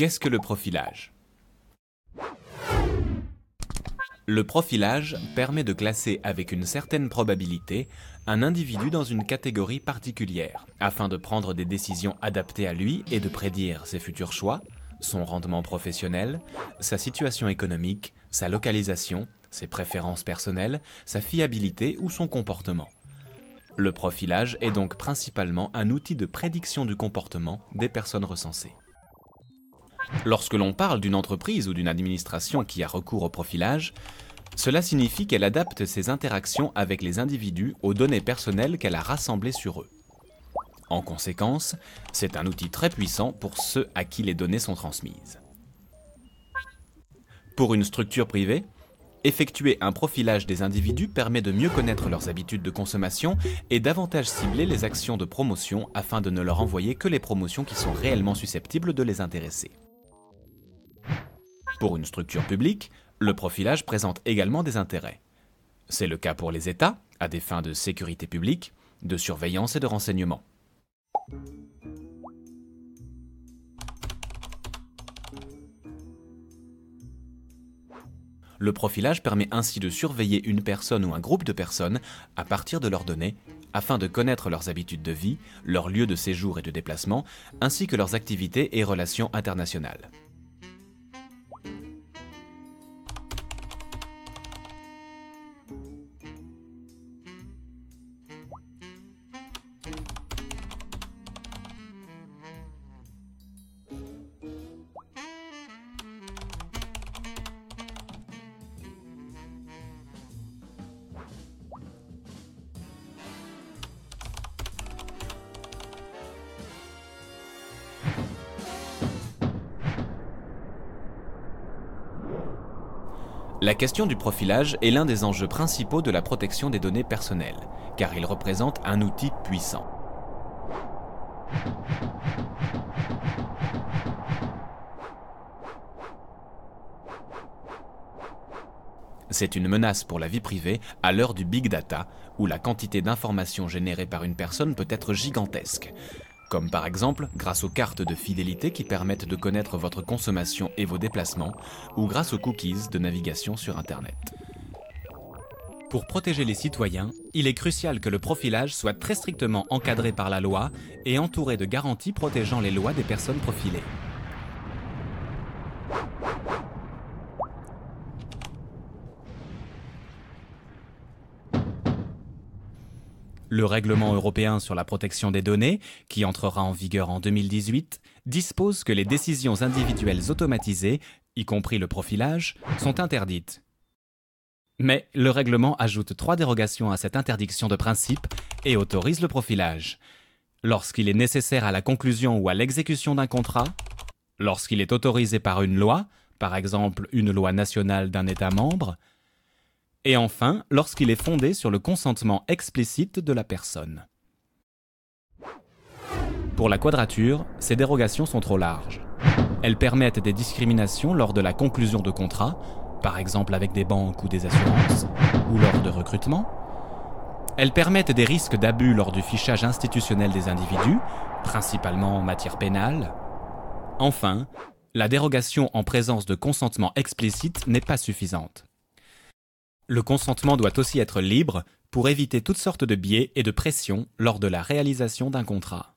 Qu'est-ce que le profilage? Le profilage permet de classer avec une certaine probabilité un individu dans une catégorie particulière, afin de prendre des décisions adaptées à lui et de prédire ses futurs choix, son rendement professionnel, sa situation économique, sa localisation, ses préférences personnelles, sa fiabilité ou son comportement. Le profilage est donc principalement un outil de prédiction du comportement des personnes recensées. Lorsque l'on parle d'une entreprise ou d'une administration qui a recours au profilage, cela signifie qu'elle adapte ses interactions avec les individus aux données personnelles qu'elle a rassemblées sur eux. En conséquence, c'est un outil très puissant pour ceux à qui les données sont transmises. Pour une structure privée, effectuer un profilage des individus permet de mieux connaître leurs habitudes de consommation et davantage cibler les actions de promotion afin de ne leur envoyer que les promotions qui sont réellement susceptibles de les intéresser. Pour une structure publique, le profilage présente également des intérêts. C'est le cas pour les États, à des fins de sécurité publique, de surveillance et de renseignement. Le profilage permet ainsi de surveiller une personne ou un groupe de personnes à partir de leurs données, afin de connaître leurs habitudes de vie, leurs lieux de séjour et de déplacement, ainsi que leurs activités et relations internationales. La question du profilage est l'un des enjeux principaux de la protection des données personnelles, car il représente un outil puissant. C'est une menace pour la vie privée à l'heure du big data, où la quantité d'informations générées par une personne peut être gigantesque comme par exemple grâce aux cartes de fidélité qui permettent de connaître votre consommation et vos déplacements, ou grâce aux cookies de navigation sur Internet. Pour protéger les citoyens, il est crucial que le profilage soit très strictement encadré par la loi et entouré de garanties protégeant les lois des personnes profilées. Le règlement européen sur la protection des données, qui entrera en vigueur en 2018, dispose que les décisions individuelles automatisées, y compris le profilage, sont interdites. Mais le règlement ajoute trois dérogations à cette interdiction de principe et autorise le profilage. Lorsqu'il est nécessaire à la conclusion ou à l'exécution d'un contrat, lorsqu'il est autorisé par une loi, par exemple une loi nationale d'un État membre, et enfin lorsqu'il est fondé sur le consentement explicite de la personne. Pour la quadrature, ces dérogations sont trop larges. Elles permettent des discriminations lors de la conclusion de contrats, par exemple avec des banques ou des assurances, ou lors de recrutement. Elles permettent des risques d'abus lors du fichage institutionnel des individus, principalement en matière pénale. Enfin, la dérogation en présence de consentement explicite n'est pas suffisante. Le consentement doit aussi être libre pour éviter toutes sortes de biais et de pressions lors de la réalisation d'un contrat.